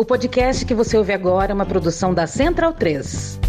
O podcast que você ouve agora é uma produção da Central 3.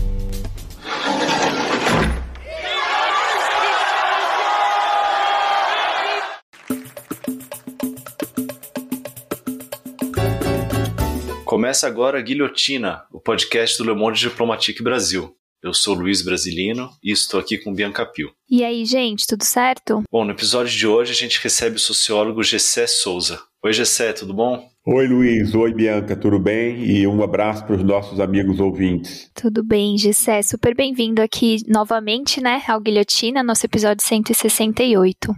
Começa agora a Guilhotina, o podcast do Le Monde Diplomatique Brasil. Eu sou Luiz Brasilino e estou aqui com Bianca Pio. E aí, gente, tudo certo? Bom, no episódio de hoje a gente recebe o sociólogo Gessé Souza. Oi, Gessé, tudo bom? Oi, Luiz. Oi, Bianca. Tudo bem? E um abraço para os nossos amigos ouvintes. Tudo bem, Gessé. Super bem-vindo aqui novamente, né, ao Guilhotina, nosso episódio 168.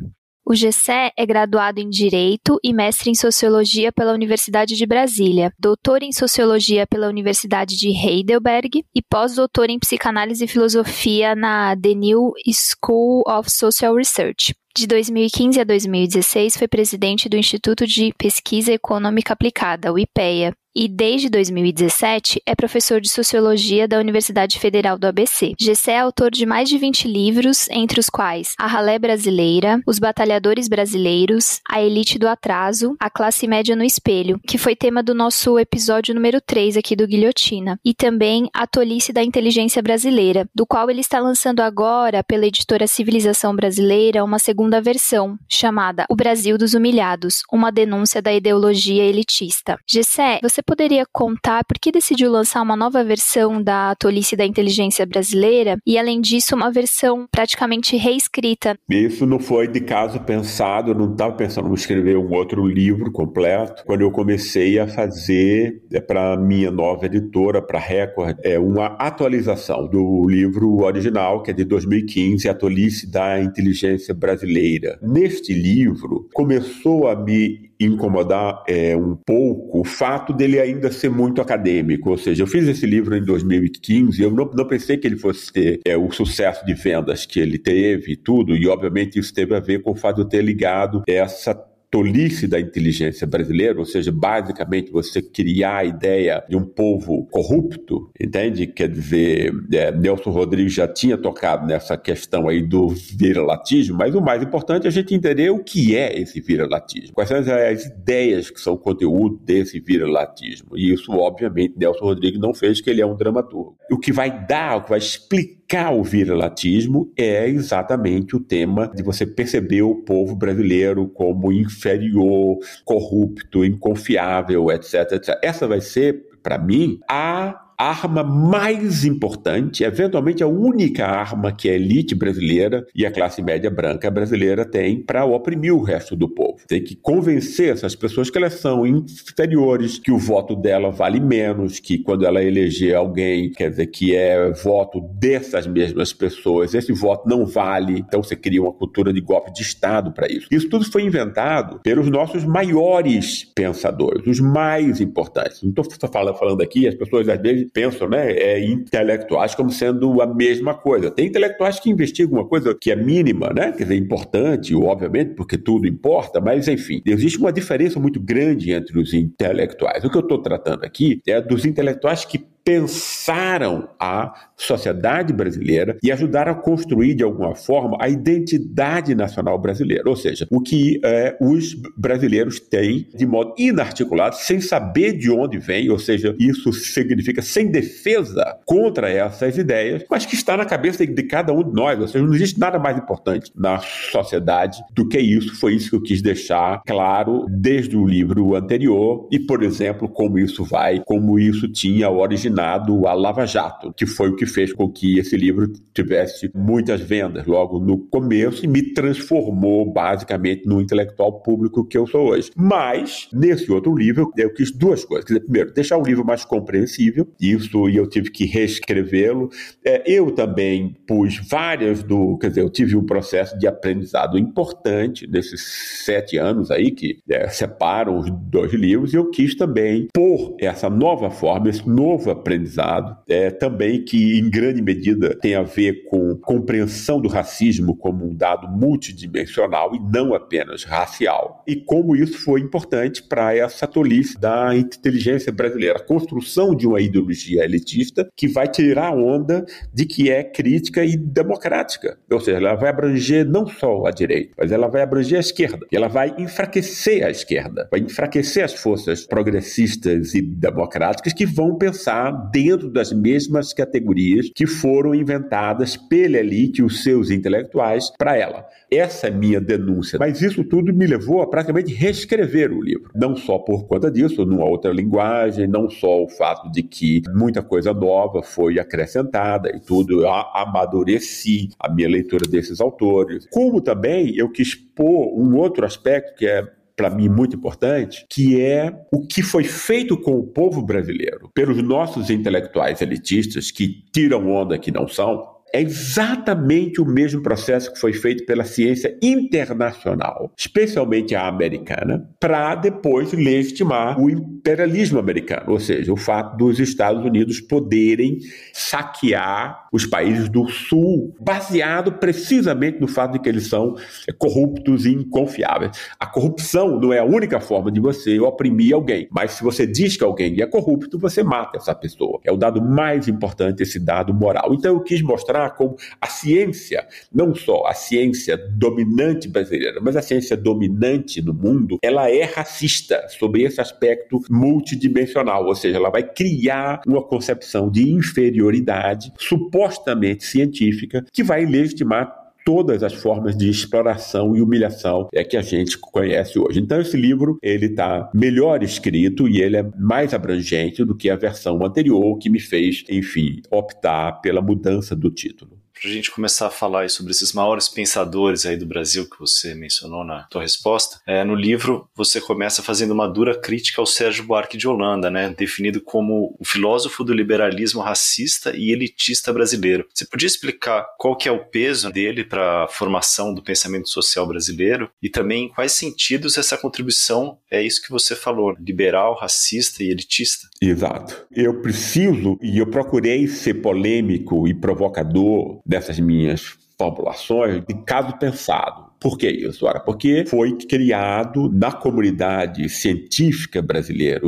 O Gessé é graduado em Direito e mestre em Sociologia pela Universidade de Brasília, doutor em Sociologia pela Universidade de Heidelberg e pós-doutor em Psicanálise e Filosofia na The New School of Social Research. De 2015 a 2016, foi presidente do Instituto de Pesquisa Econômica Aplicada, o IPEA, e desde 2017 é professor de Sociologia da Universidade Federal do ABC. Gessé é autor de mais de 20 livros, entre os quais A Ralé Brasileira, Os Batalhadores Brasileiros, A Elite do Atraso, A Classe Média no Espelho, que foi tema do nosso episódio número 3 aqui do Guilhotina, e também A Tolice da Inteligência Brasileira, do qual ele está lançando agora, pela editora Civilização Brasileira, uma segunda versão, chamada O Brasil dos Humilhados, uma denúncia da ideologia elitista. Gessé, você você poderia contar por que decidiu lançar uma nova versão da Tolice da Inteligência Brasileira e, além disso, uma versão praticamente reescrita? Isso não foi de caso pensado, eu não estava pensando em escrever um outro livro completo. Quando eu comecei a fazer é, para minha nova editora, para Record, é uma atualização do livro original, que é de 2015, A Tolice da Inteligência Brasileira. Neste livro, começou a me incomodar é, um pouco o fato dele ainda ser muito acadêmico. Ou seja, eu fiz esse livro em 2015 eu não, não pensei que ele fosse ter é, o sucesso de vendas que ele teve e tudo, e obviamente isso teve a ver com o fato de eu ter ligado essa tolice da inteligência brasileira, ou seja, basicamente você criar a ideia de um povo corrupto, entende? Quer dizer, é, Nelson Rodrigues já tinha tocado nessa questão aí do viralatismo, mas o mais importante é a gente entender o que é esse viralatismo, quais são as ideias que são conteúdo desse viralatismo. E isso, obviamente, Nelson Rodrigues não fez, que ele é um dramaturgo. O que vai dar, o que vai explicar o viralatismo é exatamente o tema de você perceber o povo brasileiro como inferior, corrupto, inconfiável, etc, etc. Essa vai ser, para mim, a arma mais importante, eventualmente a única arma que a elite brasileira e a classe média branca brasileira tem para oprimir o resto do povo. Tem que convencer essas pessoas que elas são inferiores, que o voto dela vale menos, que quando ela eleger alguém, quer dizer, que é voto dessas mesmas pessoas, esse voto não vale. Então você cria uma cultura de golpe de Estado para isso. Isso tudo foi inventado pelos nossos maiores pensadores, os mais importantes. Não estou falando aqui, as pessoas às vezes pensam, né, é, intelectuais como sendo a mesma coisa. Tem intelectuais que investigam uma coisa que é mínima, né, quer dizer, importante, obviamente, porque tudo importa, mas enfim, existe uma diferença muito grande entre os intelectuais. O que eu estou tratando aqui é dos intelectuais que pensaram a sociedade brasileira e ajudaram a construir, de alguma forma, a identidade nacional brasileira. Ou seja, o que é, os brasileiros têm de modo inarticulado, sem saber de onde vem, ou seja, isso significa sem defesa contra essas ideias, mas que está na cabeça de cada um de nós. Ou seja, não existe nada mais importante na sociedade do que isso. Foi isso que eu quis deixar claro desde o livro anterior e, por exemplo, como isso vai, como isso tinha originado destinado Lava Jato, que foi o que fez com que esse livro tivesse muitas vendas logo no começo e me transformou basicamente no intelectual público que eu sou hoje. Mas, nesse outro livro, eu quis duas coisas. Quer dizer, primeiro, deixar o livro mais compreensível, isso e eu tive que reescrevê-lo. É, eu também pus várias do. Quer dizer, eu tive um processo de aprendizado importante nesses sete anos aí que é, separam os dois livros, e eu quis também pôr essa nova forma, esse novo aprendizado, é, também que, em grande medida, tem a ver com compreensão do racismo como um dado multidimensional e não apenas racial, e como isso foi importante para essa tolice da inteligência brasileira, a construção de uma ideologia elitista que vai tirar a onda de que é crítica e democrática, ou seja, ela vai abranger não só a direita, mas ela vai abranger a esquerda, e ela vai enfraquecer a esquerda, vai enfraquecer as forças progressistas e democráticas que vão pensar dentro das mesmas categorias que foram inventadas pela elite os seus intelectuais para ela. Essa é minha denúncia. Mas isso tudo me levou a praticamente reescrever o livro. Não só por conta disso, numa outra linguagem, não só o fato de que muita coisa nova foi acrescentada e tudo, eu amadureci a minha leitura desses autores, como também eu quis pôr um outro aspecto que é para mim muito importante, que é o que foi feito com o povo brasileiro pelos nossos intelectuais elitistas que tiram onda que não são, é exatamente o mesmo processo que foi feito pela ciência internacional, especialmente a americana, para depois legitimar o imperialismo americano, ou seja, o fato dos Estados Unidos poderem saquear os países do Sul, baseado precisamente no fato de que eles são corruptos e inconfiáveis. A corrupção não é a única forma de você oprimir alguém, mas se você diz que alguém é corrupto, você mata essa pessoa. É o dado mais importante, esse dado moral. Então eu quis mostrar como a ciência, não só a ciência dominante brasileira, mas a ciência dominante no mundo, ela é racista sobre esse aspecto multidimensional, ou seja, ela vai criar uma concepção de inferioridade supostamente científica que vai legitimar todas as formas de exploração e humilhação é que a gente conhece hoje. Então esse livro ele está melhor escrito e ele é mais abrangente do que a versão anterior que me fez, enfim, optar pela mudança do título para a gente começar a falar sobre esses maiores pensadores aí do Brasil que você mencionou na tua resposta, é, no livro você começa fazendo uma dura crítica ao Sérgio Buarque de Holanda, né, definido como o filósofo do liberalismo racista e elitista brasileiro. Você podia explicar qual que é o peso dele para a formação do pensamento social brasileiro e também em quais sentidos essa contribuição é isso que você falou, liberal, racista e elitista? Exato. Eu preciso e eu procurei ser polêmico e provocador dessas minhas formulações de caso pensado. Por que isso? Ora, porque foi criado na comunidade científica brasileira,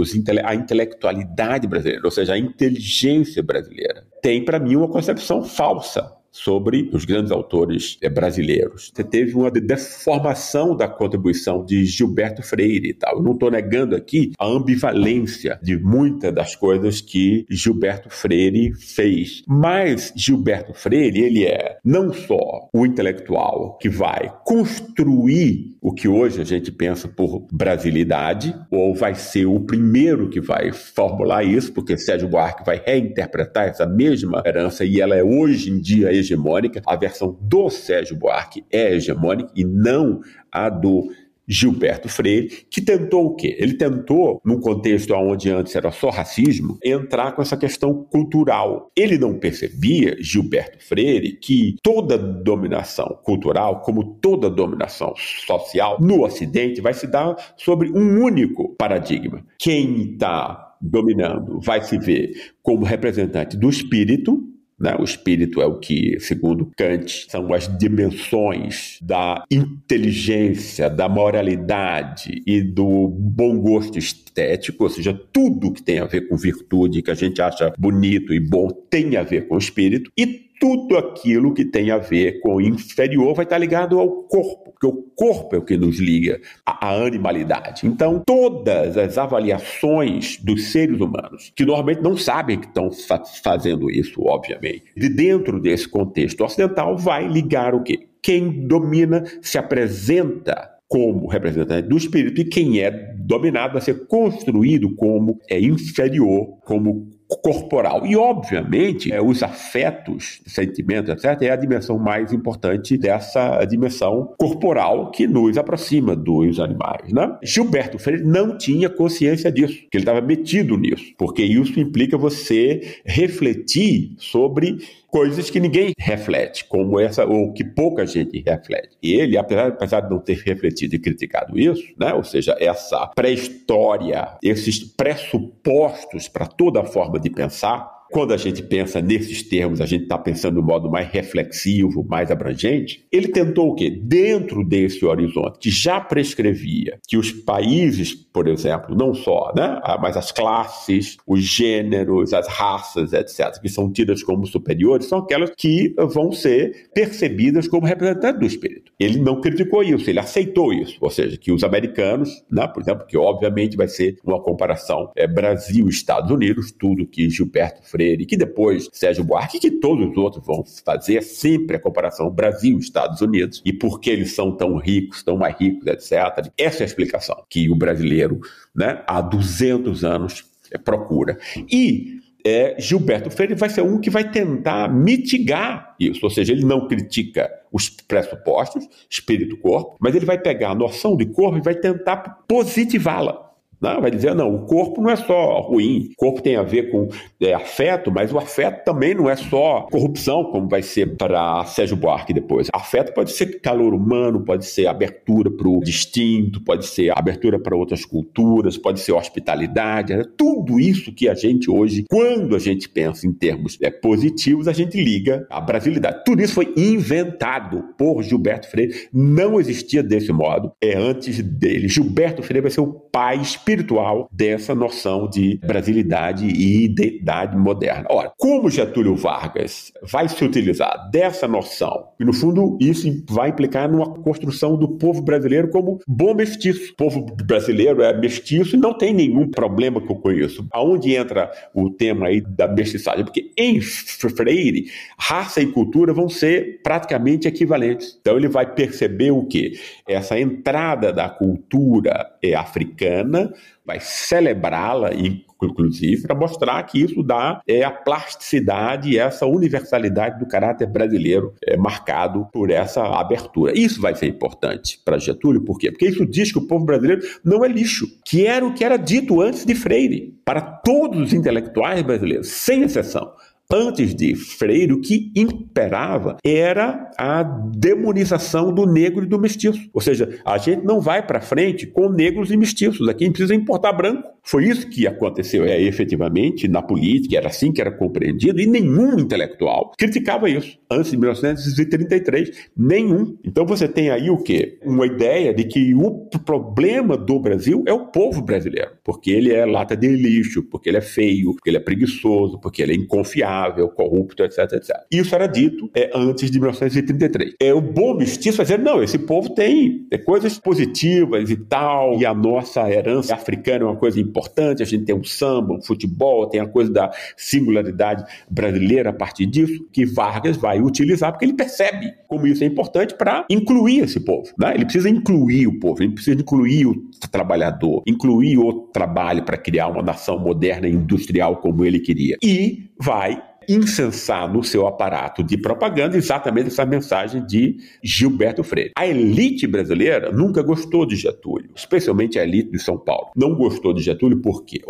a intelectualidade brasileira, ou seja, a inteligência brasileira. Tem, para mim, uma concepção falsa sobre os grandes autores eh, brasileiros. Você teve uma deformação da contribuição de Gilberto Freire e tal. Eu não estou negando aqui a ambivalência de muitas das coisas que Gilberto Freire fez. Mas Gilberto Freire, ele é não só o intelectual que vai construir o que hoje a gente pensa por brasilidade, ou vai ser o primeiro que vai formular isso, porque Sérgio Buarque vai reinterpretar essa mesma herança e ela é hoje em dia hegemônica, a versão do Sérgio Buarque é hegemônica e não a do Gilberto Freire, que tentou o quê? Ele tentou, num contexto onde antes era só racismo, entrar com essa questão cultural. Ele não percebia, Gilberto Freire, que toda dominação cultural, como toda dominação social no Ocidente, vai se dar sobre um único paradigma. Quem está dominando vai se ver como representante do espírito, né? O espírito é o que, segundo Kant, são as dimensões da inteligência, da moralidade e do bom gosto estético, ou seja, tudo que tem a ver com virtude, que a gente acha bonito e bom, tem a ver com o espírito. E tudo aquilo que tem a ver com o inferior vai estar ligado ao corpo, porque o corpo é o que nos liga à, animalidade. Então, todas as avaliações dos seres humanos, que normalmente não sabem que estão fa fazendo isso, obviamente, de dentro desse contexto ocidental, vai ligar o quê? Quem domina se apresenta como representante do espírito e quem é dominado vai ser construído como é inferior, como corporal. E, obviamente, é, os afetos, sentimentos, etc., é a dimensão mais importante dessa dimensão corporal que nos aproxima dos animais. Né? Gilberto Freire não tinha consciência disso, que ele estava metido nisso, porque isso implica você refletir sobre coisas que ninguém reflete, como essa, ou que pouca gente reflete. E ele, apesar, apesar de não ter refletido e criticado isso, né, ou seja, essa pré-história, esses pressupostos para toda forma de pensar, quando a gente pensa nesses termos, a gente está pensando de um modo mais reflexivo, mais abrangente. Ele tentou o quê? Dentro desse horizonte, que já prescrevia que os países, por exemplo, não só, né, mas as classes, os gêneros, as raças, etc., que são tidas como superiores, são aquelas que vão ser percebidas como representantes do espírito. Ele não criticou isso, ele aceitou isso. Ou seja, que os americanos, né, por exemplo, que obviamente vai ser uma comparação é, Brasil-Estados Unidos, tudo que Gilberto Freire Freire, que depois Sérgio Buarque, que todos os outros vão fazer sempre a comparação Brasil Estados Unidos e por que eles são tão ricos, tão mais ricos, etc. Essa é a explicação que o brasileiro, né, há 200 anos é, procura. E é, Gilberto Freire vai ser um que vai tentar mitigar isso, ou seja, ele não critica os pressupostos, espírito-corpo, mas ele vai pegar a noção de corpo e vai tentar positivá-la. Não, vai dizer, não, o corpo não é só ruim, o corpo tem a ver com é, afeto, mas o afeto também não é só corrupção, como vai ser para Sérgio Buarque depois. Afeto pode ser calor humano, pode ser abertura para o distinto, pode ser abertura para outras culturas, pode ser hospitalidade, né? tudo isso que a gente hoje, quando a gente pensa em termos é, positivos, a gente liga à brasilidade. Tudo isso foi inventado por Gilberto Freire, não existia desse modo, é antes dele. Gilberto Freire vai ser o pai espiritual espiritual dessa noção de brasilidade e identidade moderna. Ora, como Getúlio Vargas vai se utilizar dessa noção, e no fundo isso vai implicar numa construção do povo brasileiro como bom mestiço. O povo brasileiro é mestiço e não tem nenhum problema eu conheço. Aonde entra o tema aí da mestiçagem? Porque em Freire, raça e cultura vão ser praticamente equivalentes. Então ele vai perceber o que? Essa entrada da cultura é africana vai celebrá-la, inclusive, para mostrar que isso dá é, a plasticidade e essa universalidade do caráter brasileiro é, marcado por essa abertura. Isso vai ser importante para Getúlio, por quê? Porque isso diz que o povo brasileiro não é lixo, que era o que era dito antes de Freire, para todos os intelectuais brasileiros, sem exceção antes de Freire, o que imperava era a demonização do negro e do mestiço. Ou seja, a gente não vai para frente com negros e mestiços, aqui a gente precisa importar branco. Foi isso que aconteceu, é, efetivamente, na política, era assim que era compreendido, e nenhum intelectual criticava isso antes de 1933, nenhum. Então você tem aí o quê? Uma ideia de que o problema do Brasil é o povo brasileiro, porque ele é lata de lixo, porque ele é feio, porque ele é preguiçoso, porque ele é inconfiável, corrupto, etc, etc. Isso era dito é, antes de 1933. É o bom mestiço vai dizer, não, esse povo tem coisas positivas e tal, e a nossa herança africana é uma coisa importante, a gente tem um samba, um futebol, tem a coisa da singularidade brasileira a partir disso, que Vargas vai utilizar, porque ele percebe como isso é importante para incluir esse povo. Né? Ele precisa incluir o povo, ele precisa incluir o trabalhador, incluir o trabalho para criar uma nação moderna e industrial como ele queria. E vai incensar no seu aparato de propaganda exatamente essa mensagem de Gilberto Freire. A elite brasileira nunca gostou de Getúlio, especialmente a elite de São Paulo. Não gostou de Getúlio por quê?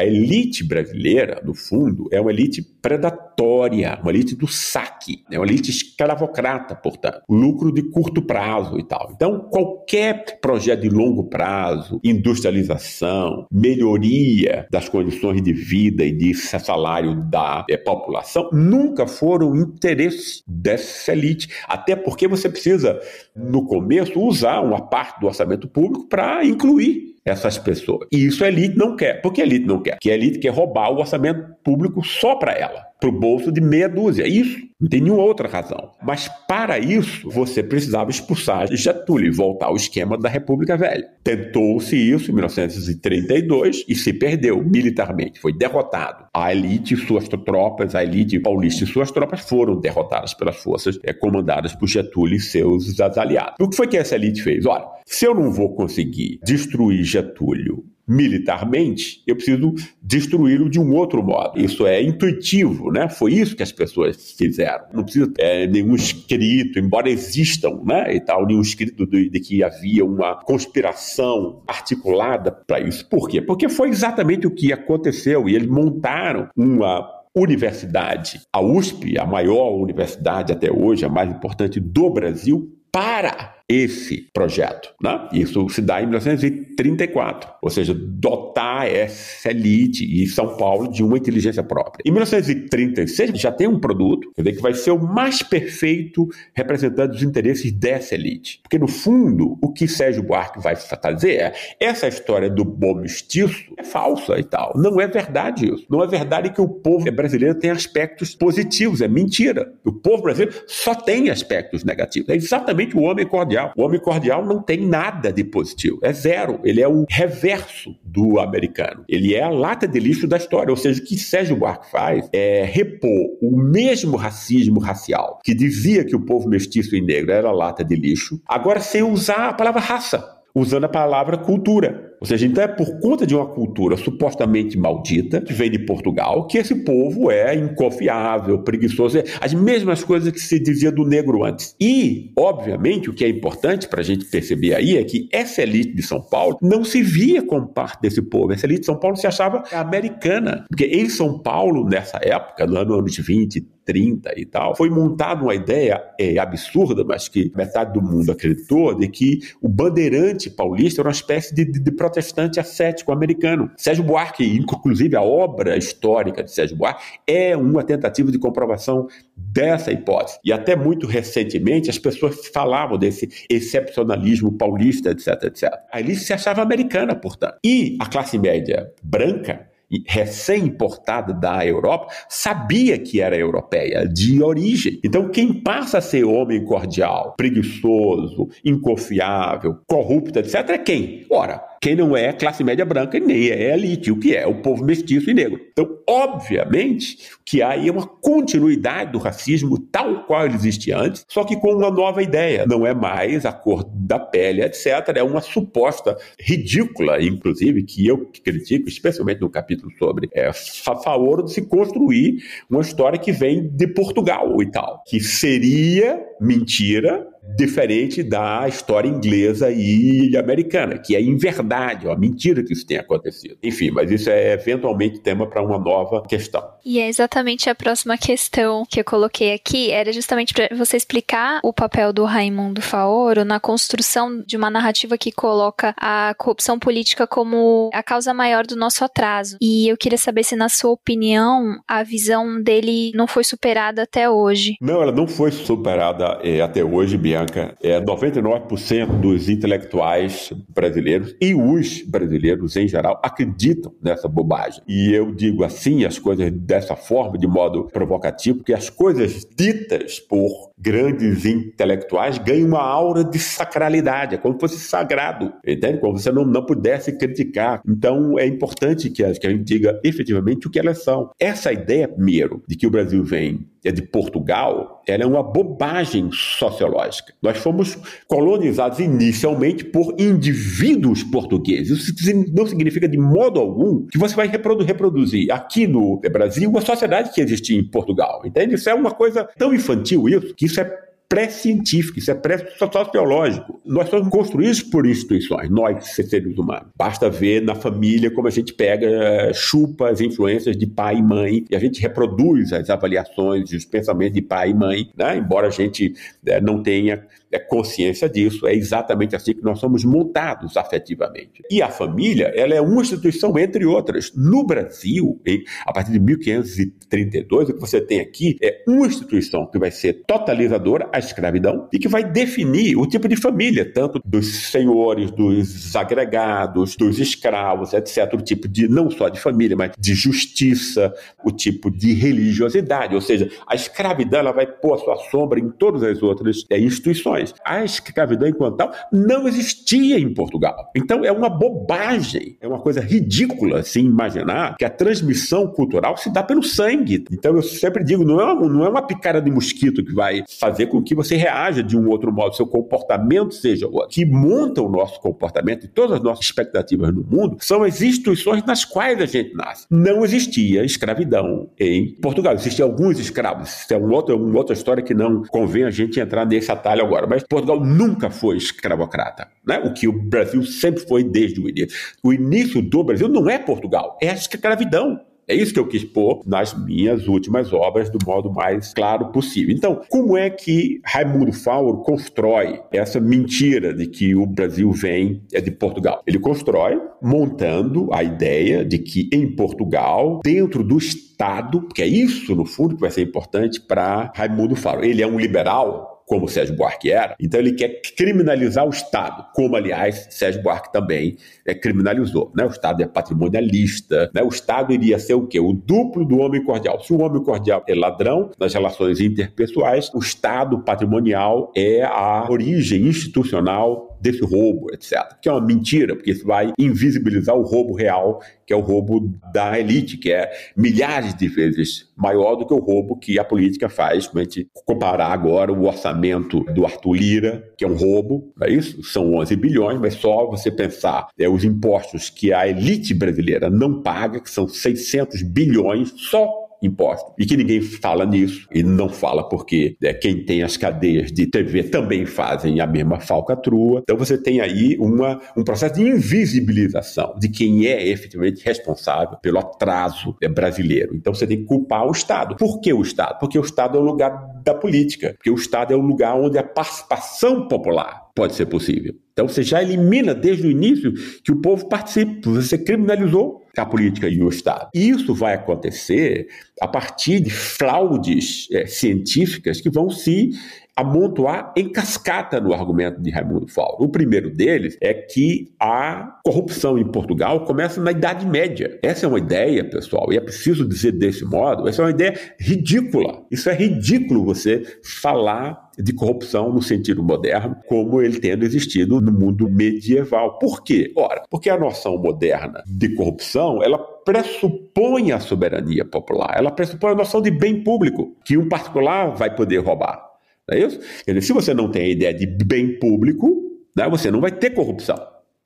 A elite brasileira, no fundo, é uma elite predatória, uma elite do saque, é uma elite escravocrata, portanto, lucro de curto prazo e tal. Então, qualquer projeto de longo prazo, industrialização, melhoria das condições de vida e de salário da é, população, nunca foram interesse dessa elite. Até porque você precisa, no começo, usar uma parte do orçamento público para incluir essas pessoas. E isso a elite não quer. Por que a elite não quer? Que a elite quer roubar o orçamento público só para ela, para o bolso de meia dúzia. Isso. Não tem nenhuma outra razão. Mas para isso, você precisava expulsar Getúlio e voltar ao esquema da República Velha. Tentou-se isso em 1932 e se perdeu militarmente. Foi derrotado. A elite e suas tropas, a elite paulista e suas tropas foram derrotadas pelas forças é, comandadas por Getúlio e seus aliados. O que foi que essa elite fez? Olha, se eu não vou conseguir destruir Getúlio militarmente, eu preciso destruí-lo de um outro modo. Isso é intuitivo, né? Foi isso que as pessoas fizeram. Não precisa é, nenhum escrito, embora existam, né? E tal, nenhum escrito de, de que havia uma conspiração articulada para isso. Por quê? Porque foi exatamente o que aconteceu e eles montaram uma universidade, a USP, a maior universidade até hoje, a mais importante do Brasil, para esse projeto. Né? Isso se dá em 1934, ou seja, dotar essa elite e São Paulo de uma inteligência própria. Em 1936 já tem um produto que vai ser o mais perfeito representante dos interesses dessa elite. Porque, no fundo, o que Sérgio Buarque vai fazer é essa história do bom mestiço é falsa e tal. Não é verdade isso. Não é verdade que o povo brasileiro tem aspectos positivos. É mentira. O povo brasileiro só tem aspectos negativos. É exatamente o homem cordial. O homem cordial não tem nada de positivo. É zero. Ele é o reverso do americano. Ele é a lata de lixo da história. Ou seja, o que Sérgio Buarque faz é repor o mesmo racismo racial que dizia que o povo mestiço e negro era lata de lixo, agora sem usar a palavra raça usando a palavra cultura. Ou seja, então é por conta de uma cultura supostamente maldita, que vem de Portugal, que esse povo é inconfiável, preguiçoso, é as mesmas coisas que se dizia do negro antes. E, obviamente, o que é importante para a gente perceber aí é que essa elite de São Paulo não se via como parte desse povo. Essa elite de São Paulo se achava americana. Porque em São Paulo, nessa época, no ano anos 20, 30 e tal, foi montada uma ideia é, absurda, mas que metade do mundo acreditou, de que o bandeirante paulista era uma espécie de, de, de protestante ascético americano. Sérgio Buarque, inclusive a obra histórica de Sérgio Buarque, é uma tentativa de comprovação dessa hipótese. E até muito recentemente as pessoas falavam desse excepcionalismo paulista, etc, etc. A elite se achava americana, portanto. E a classe média branca recém-importada da Europa, sabia que era europeia, de origem. Então, quem passa a ser homem cordial, preguiçoso, inconfiável, corrupto, etc., é quem? Ora, quem não é classe média branca nem é elite, o que é o povo mestiço e negro. Então, obviamente, que há aí é uma continuidade do racismo tal qual ele existia antes, só que com uma nova ideia. Não é mais a cor da pele, etc. É uma suposta ridícula, inclusive, que eu critico, especialmente no capítulo sobre é, favor de se construir uma história que vem de Portugal e tal, que seria mentira diferente da história inglesa e americana, que é em verdade, uma mentira que isso tenha acontecido. Enfim, mas isso é eventualmente tema para uma nova questão. E é exatamente a próxima questão que eu coloquei aqui, era justamente para você explicar o papel do Raimundo Faoro na construção de uma narrativa que coloca a corrupção política como a causa maior do nosso atraso. E eu queria saber se, na sua opinião, a visão dele não foi superada até hoje. Não, ela não foi superada é, até hoje, Bianca Bianca, é 99% dos intelectuais brasileiros e os brasileiros em geral acreditam nessa bobagem. E eu digo assim as coisas dessa forma, de modo provocativo, porque as coisas ditas por grandes intelectuais ganham uma aura de sacralidade, é como se fosse sagrado, entende? Como se você não, não pudesse criticar. Então é importante que a, que a gente diga efetivamente o que elas são. Essa ideia, primeiro, de que o Brasil vem é de Portugal, ela é uma bobagem sociológica. Nós fomos colonizados inicialmente por indivíduos portugueses. Isso não significa de modo algum que você vai reproduzir aqui no Brasil uma sociedade que existia em Portugal. Entende? Isso é uma coisa tão infantil isso, que isso é pré-científico, isso é pré-sociológico. Nós somos construídos por instituições, nós, seres humanos. Basta ver na família como a gente pega, eh, chupa as influências de pai e mãe, e a gente reproduz as avaliações e os pensamentos de pai e mãe, né? embora a gente é, não tenha é, consciência disso. É exatamente assim que nós somos montados afetivamente. E a família, ela é uma instituição entre outras. No Brasil, a partir de 1532, o que você tem aqui é uma instituição que vai ser totalizadora, a escravidão, e que vai definir o tipo de família, tanto dos senhores, dos agregados, dos escravos, etc. O tipo de, não só de família, mas de justiça, o tipo de religiosidade. Ou seja, a escravidão ela vai pôr a sua sombra em todas as outras é, instituições nós. A escravidão enquanto tal não existia em Portugal. Então é uma bobagem, é uma coisa ridícula assim imaginar que a transmissão cultural se dá pelo sangue. Então eu sempre digo, não é uma, não é uma picada de mosquito que vai fazer com que você reaja de um outro modo, seu comportamento seja outro. Que monta o nosso comportamento e todas as nossas expectativas no mundo são as instituições nas quais a gente nasce. Não existia escravidão em Portugal. Existiam alguns escravos. Isso é outra, uma outra história que não convém a gente entrar nesse atalho agora mas Portugal nunca foi escravocrata, né? o que o Brasil sempre foi desde o início. O início do Brasil não é Portugal, é a escravidão. É isso que eu quis pôr nas minhas últimas obras do modo mais claro possível. Então, como é que Raimundo Fauro constrói essa mentira de que o Brasil vem é de Portugal? Ele constrói montando a ideia de que em Portugal, dentro do Estado, porque é isso no fundo que vai ser importante para Raimundo Fauro. Ele é um liberal como Sérgio Buarque era. Então ele quer criminalizar o Estado, como aliás Sérgio Buarque também é, criminalizou. Né? O Estado é patrimonialista, né? o Estado iria ser o quê? O duplo do homem cordial. Se o homem cordial é ladrão nas relações interpessoais, o Estado patrimonial é a origem institucional desse roubo, etc. Que é uma mentira, porque isso vai invisibilizar o roubo real, que é o roubo da elite, que é milhares de vezes maior do que o roubo que a política faz. Quando a gente comparar agora o orçamento do Arthur Lira, que é um roubo, é isso? São 11 bilhões, mas só você pensar é, os impostos que a elite brasileira não paga, que são 600 bilhões só impostos. E que ninguém fala nisso, e não fala porque né, quem tem as cadeias de TV também fazem a mesma falcatrua. Então você tem aí uma, um processo de invisibilização de quem é efetivamente responsável pelo atraso né, brasileiro. Então você tem que culpar o Estado. Por que o Estado? Porque o Estado é o lugar da política, porque o Estado é o lugar onde a participação popular pode ser possível. Então você já elimina desde o início que o povo participe, você criminalizou a política e o Estado. Isso vai acontecer a partir de fraudes é, científicas que vão se amontoar em cascata no argumento de Raimundo Fauro. O primeiro deles é que a corrupção em Portugal começa na Idade Média. Essa é uma ideia, pessoal, e é preciso dizer desse modo, essa é uma ideia ridícula. Isso é ridículo você falar de corrupção no sentido moderno, como ele tendo existido no mundo medieval. Por quê? Ora, porque a noção moderna de corrupção, ela pressupõe a soberania popular, ela pressupõe a noção de bem público, que um particular vai poder roubar. Não é isso? Dizer, se você não tem a ideia de bem público, né, você não vai ter corrupção,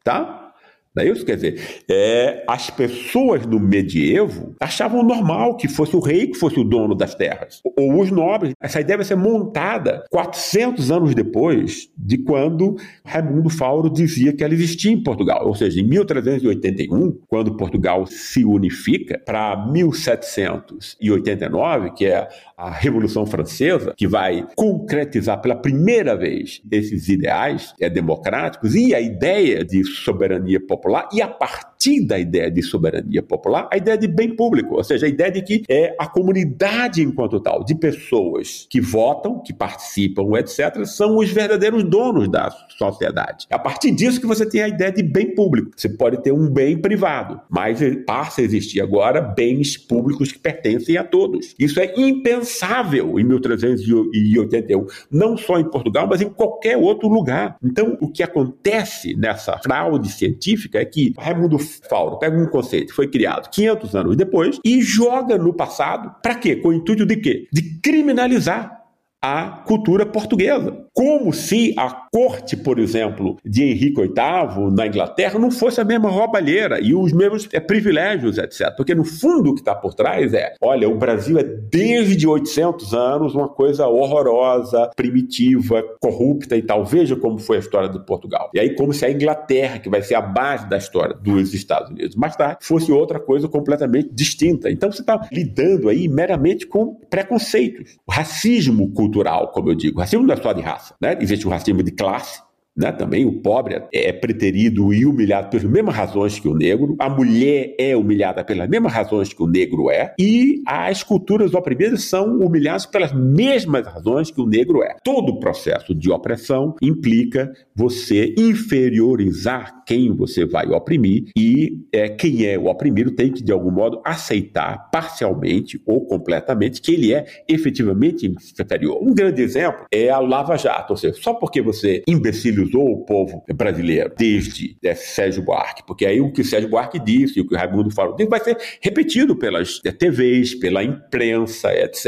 tá? Não é isso? Quer dizer, é, as pessoas no medievo achavam normal que fosse o rei que fosse o dono das terras, ou os nobres. Essa ideia vai ser montada 400 anos depois de quando Raimundo Fauro dizia que ela existia em Portugal. Ou seja, em 1381, quando Portugal se unifica, para 1789, que é a Revolução Francesa, que vai concretizar pela primeira vez esses ideais é, democráticos e a ideia de soberania popular, e a partir da ideia de soberania popular, a ideia de bem público, ou seja, a ideia de que é a comunidade enquanto tal, de pessoas que votam, que participam, etc., são os verdadeiros donos da sociedade. É a partir disso que você tem a ideia de bem público. Você pode ter um bem privado, mas passa a existir agora bens públicos que pertencem a todos. Isso é impensável em 1381, não só em Portugal, mas em qualquer outro lugar. Então, o que acontece nessa fraude científica é que Raimundo Fauro pega um conceito que foi criado 500 anos depois e joga no passado. Para quê? Com o intuito de quê? De criminalizar a cultura portuguesa. Como se a corte, por exemplo, de Henrique VIII na Inglaterra não fosse a mesma roubalheira e os mesmos é, privilégios, etc. Porque no fundo o que está por trás é, olha, o Brasil é desde 800 anos uma coisa horrorosa, primitiva, corrupta e tal. Veja como foi a história de Portugal. E aí como se a Inglaterra, que vai ser a base da história dos Estados Unidos, mais tarde, fosse outra coisa completamente distinta. Então você está lidando aí meramente com preconceitos. Racismo cultural, como eu digo. O racismo não é só de raça. Né? Existe um racismo de classe, né? Também o pobre é preterido e humilhado pelas mesmas razões que o negro, a mulher é humilhada pelas mesmas razões que o negro é, e as culturas oprimidas são humilhadas pelas mesmas razões que o negro é. Todo o processo de opressão implica você inferiorizar quem você vai oprimir e é, quem é o oprimido tem que, de algum modo, aceitar parcialmente ou completamente que ele é efetivamente inferior. Um grande exemplo é a Lava Jato, ou seja, só porque você imbecilizou mobilizou o povo brasileiro desde né, Sérgio Buarque, porque aí o que Sérgio Buarque disse, o que o Raimundo falou, vai ser repetido pelas né, TVs, pela imprensa, etc.,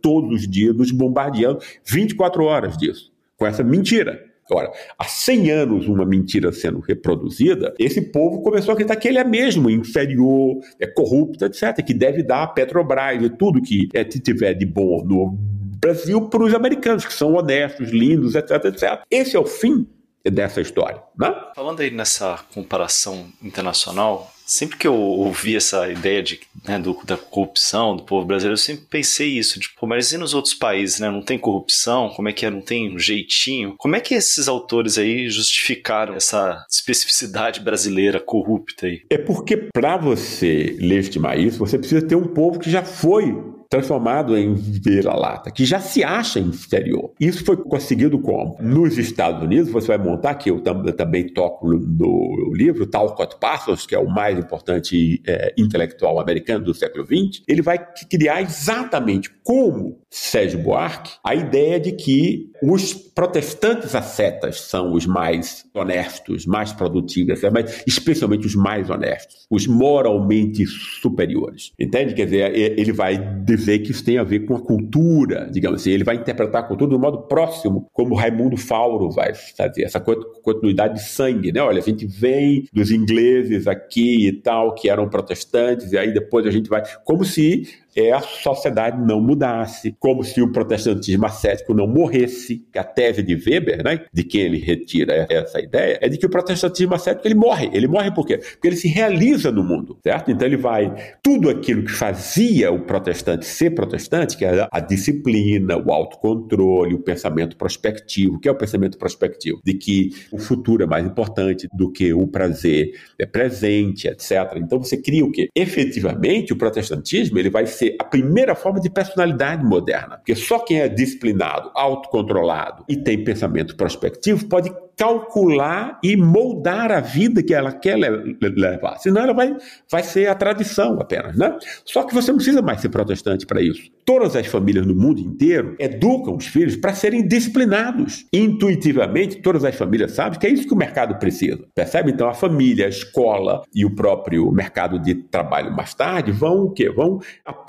todos os dias, nos bombardeando 24 horas disso, com essa mentira. Agora, há 100 anos uma mentira sendo reproduzida, esse povo começou a acreditar que ele é mesmo inferior, é corrupto, etc., que deve dar a Petrobras e tudo que é, tiver de bom no Brasil para os americanos, que são honestos, lindos, etc, etc. Esse é o fim dessa história. Né? Falando aí nessa comparação internacional, Sempre que eu ouvi essa ideia de, né, do, da corrupção do povo brasileiro, eu sempre pensei isso, tipo, mas e nos outros países, né? Não tem corrupção? Como é que é? Não tem um jeitinho? Como é que esses autores aí justificaram essa especificidade brasileira corrupta aí? É porque para você legitimar isso, você precisa ter um povo que já foi transformado em vira-lata, que já se acha inferior. Isso foi conseguido como? Nos Estados Unidos, você vai montar, que eu, tam eu também toco no livro, Talcott Parsons, que é o mais importante é, intelectual americano do século XX, ele vai criar exatamente como Sérgio Buarque a ideia de que os protestantes ascetas são os mais honestos, mais produtivos, mas especialmente os mais honestos, os moralmente superiores. Entende? Quer dizer, ele vai dizer que isso tem a ver com a cultura, digamos assim. Ele vai interpretar a cultura de um modo próximo, como Raimundo Fauro vai fazer, essa continuidade de sangue, né? Olha, a gente vem dos ingleses aqui e tal, que eram protestantes, e aí depois a gente vai. Como se é a sociedade não mudasse, como se o protestantismo ascético não morresse. A tese de Weber, né, de quem ele retira essa ideia, é de que o protestantismo ascético ele morre. Ele morre por quê? Porque ele se realiza no mundo, certo? Então ele vai tudo aquilo que fazia o protestante ser protestante, que é a disciplina, o autocontrole, o pensamento prospectivo. Que é o pensamento prospectivo? De que o futuro é mais importante do que o prazer é presente, etc. Então você cria o quê? Efetivamente, o protestantismo ele vai ser a primeira forma de personalidade moderna. Porque só quem é disciplinado, autocontrolado e tem pensamento prospectivo pode calcular e moldar a vida que ela quer levar. Senão ela vai, vai ser a tradição apenas, né? Só que você não precisa mais ser protestante para isso. Todas as famílias no mundo inteiro educam os filhos para serem disciplinados. Intuitivamente, todas as famílias sabem que é isso que o mercado precisa. Percebe? Então, a família, a escola e o próprio mercado de trabalho mais tarde vão o quê? Vão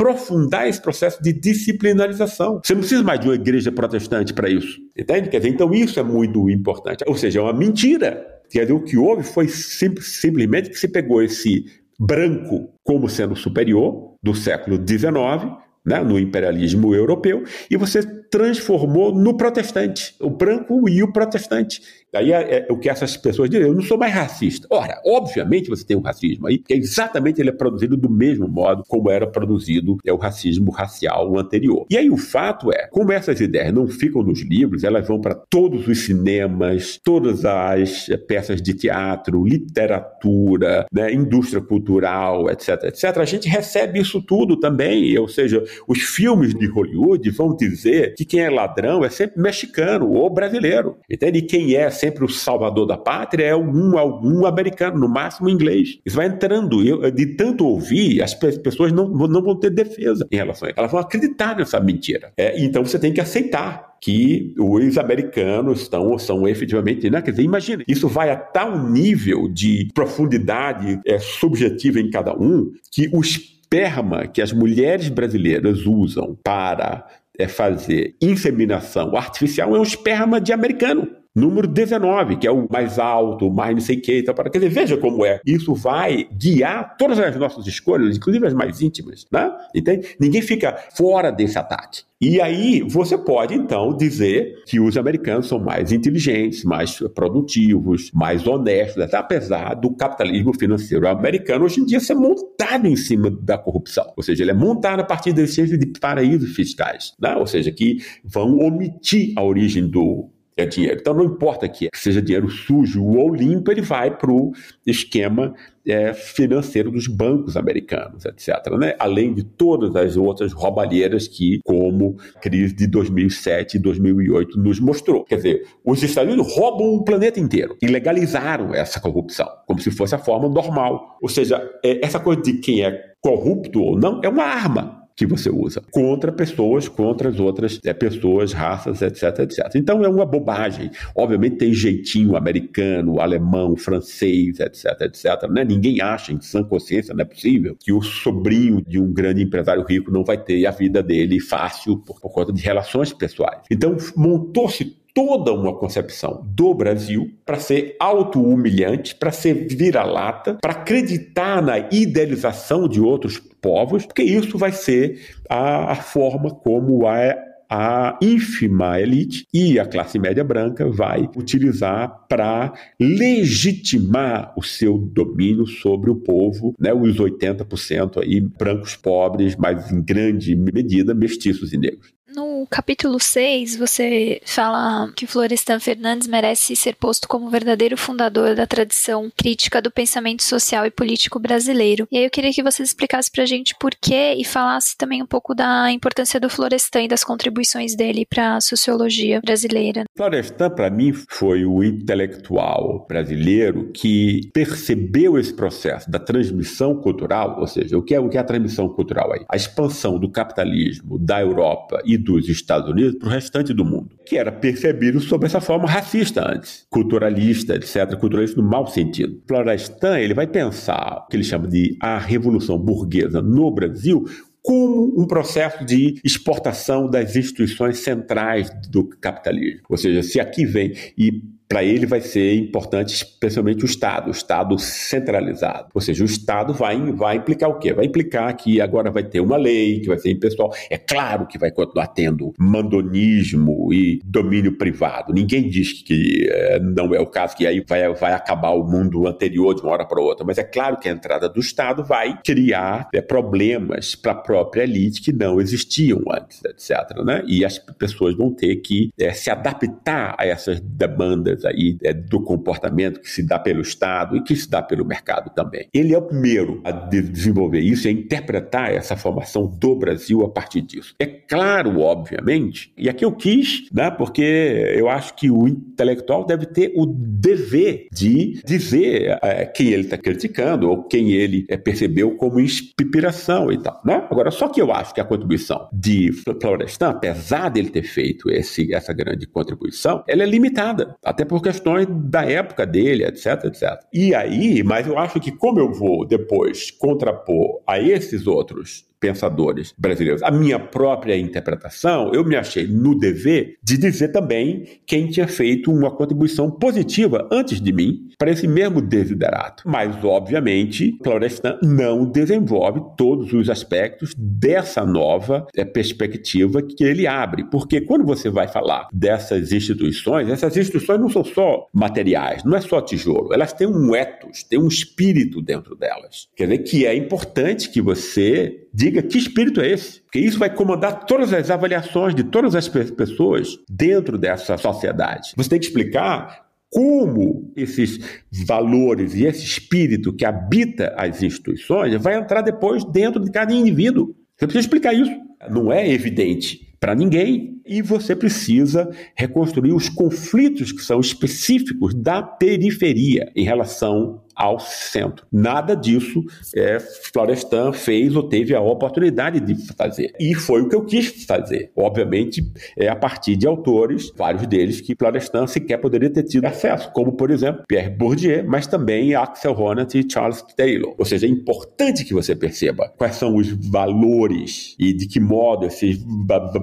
aprofundar esse processo de disciplinarização. Você não precisa mais de uma igreja protestante para isso. Entende? Quer dizer, então isso é muito importante. Ou seja, é uma mentira. Quer dizer, o que houve foi sim, simplesmente que se pegou esse branco como sendo superior do século XIX, né, no imperialismo europeu, e você transformou no protestante, o branco e o protestante. Aí é, é, o que essas pessoas dizem, eu não sou mais racista. Ora, obviamente você tem um racismo aí, que exatamente ele é produzido do mesmo modo como era produzido é o racismo racial anterior. E aí o fato é, como essas ideias não ficam nos livros, elas vão para todos os cinemas, todas as peças de teatro, literatura, né, indústria cultural, etc, etc. A gente recebe isso tudo também, ou seja, os filmes de Hollywood vão dizer que quem é ladrão é sempre mexicano ou brasileiro, entende? E quem é sempre o salvador da pátria é algum, algum americano, no máximo inglês. Isso vai entrando. Eu, de tanto ouvir, as pessoas não, não vão ter defesa em relação a isso. Elas vão acreditar nessa mentira. É, então você tem que aceitar que os americanos estão, são efetivamente. Né? Quer dizer, imagina, isso vai a tal nível de profundidade é, subjetiva em cada um que o esperma que as mulheres brasileiras usam para é, fazer inseminação artificial é um esperma de americano número 19, que é o mais alto, o mais não sei o que. Então, para... Quer dizer, veja como é. Isso vai guiar todas as nossas escolhas, inclusive as mais íntimas. Né? Entende? Ninguém fica fora desse ataque. E aí você pode, então, dizer que os americanos são mais inteligentes, mais produtivos, mais honestos, apesar do capitalismo financeiro americano hoje em dia ser montado em cima da corrupção. Ou seja, ele é montado a partir existência de paraísos fiscais. Né? Ou seja, que vão omitir a origem do é dinheiro. Então não importa que seja dinheiro sujo ou limpo, ele vai para o esquema é, financeiro dos bancos americanos, etc. Né? Além de todas as outras roubalheiras que, como a crise de 2007 e 2008 nos mostrou. Quer dizer, os Estados Unidos roubam o planeta inteiro e legalizaram essa corrupção, como se fosse a forma normal. Ou seja, é, essa coisa de quem é corrupto ou não é uma arma que você usa contra pessoas, contra as outras é, pessoas, raças, etc, etc. Então é uma bobagem. Obviamente tem jeitinho americano, alemão, francês, etc, etc. Né? Ninguém acha em sã consciência, não é possível, que o sobrinho de um grande empresário rico não vai ter a vida dele fácil por, por conta de relações pessoais. Então montou-se toda uma concepção do Brasil para ser auto-humilhante, para ser vira-lata, para acreditar na idealização de outros povos, porque isso vai ser a, a forma como a a ínfima elite e a classe média branca vai utilizar para legitimar o seu domínio sobre o povo, né, os 80% aí brancos pobres, mas em grande medida mestiços e negros. No capítulo 6, você fala que Florestan Fernandes merece ser posto como verdadeiro fundador da tradição crítica do pensamento social e político brasileiro. E aí eu queria que você explicasse pra gente por quê e falasse também um pouco da importância do Florestan e das contribuições dele para a sociologia brasileira. Florestan, para mim, foi o intelectual brasileiro que percebeu esse processo da transmissão cultural, ou seja, o que é, o que é a transmissão cultural aí? A expansão do capitalismo da Europa e dos Estados Unidos para o restante do mundo, que era percebido sob essa forma racista antes, culturalista, etc., culturalista no mau sentido. Florestan, ele vai pensar o que ele chama de a revolução burguesa no Brasil como um processo de exportação das instituições centrais do capitalismo. Ou seja, se aqui vem e para ele vai ser importante especialmente o Estado, o Estado centralizado. Ou seja, o Estado vai, vai implicar o quê? Vai implicar que agora vai ter uma lei, que vai ser impessoal. É claro que vai continuar tendo mandonismo e domínio privado. Ninguém diz que é, não é o caso, que aí vai, vai acabar o mundo anterior de uma hora para outra. Mas é claro que a entrada do Estado vai criar é, problemas para a própria elite que não existiam antes, etc. Né? E as pessoas vão ter que é, se adaptar a essas demandas aí é, do comportamento que se dá pelo Estado e que se dá pelo mercado também. Ele é o primeiro a desenvolver isso e a interpretar essa formação do Brasil a partir disso. É claro, obviamente, e aqui eu quis, né, porque eu acho que o intelectual deve ter o dever de dizer é, quem ele está criticando ou quem ele é, percebeu como inspiração e tal. Né? Agora, só que eu acho que a contribuição de Florestan, apesar dele ter feito esse, essa grande contribuição, ela é limitada. Até por questões da época dele, etc, etc. E aí, mas eu acho que como eu vou depois contrapor a esses outros pensadores brasileiros. A minha própria interpretação, eu me achei no dever de dizer também quem tinha feito uma contribuição positiva antes de mim para esse mesmo desiderato. Mas, obviamente, Florestan não desenvolve todos os aspectos dessa nova é, perspectiva que ele abre. Porque quando você vai falar dessas instituições, essas instituições não são só materiais, não é só tijolo, elas têm um ethos, têm um espírito dentro delas. Quer dizer, que é importante que você diga que espírito é esse, porque isso vai comandar todas as avaliações de todas as pessoas dentro dessa sociedade. Você tem que explicar como esses valores e esse espírito que habita as instituições vai entrar depois dentro de cada indivíduo. Você precisa explicar isso. Não é evidente para ninguém e você precisa reconstruir os conflitos que são específicos da periferia em relação ao centro. Nada disso é, Florestan fez ou teve a oportunidade de fazer. E foi o que eu quis fazer. Obviamente, é a partir de autores, vários deles que Florestan sequer poderia ter tido acesso, como, por exemplo, Pierre Bourdieu, mas também Axel Honneth e Charles Taylor. Ou seja, é importante que você perceba quais são os valores e de que modo esses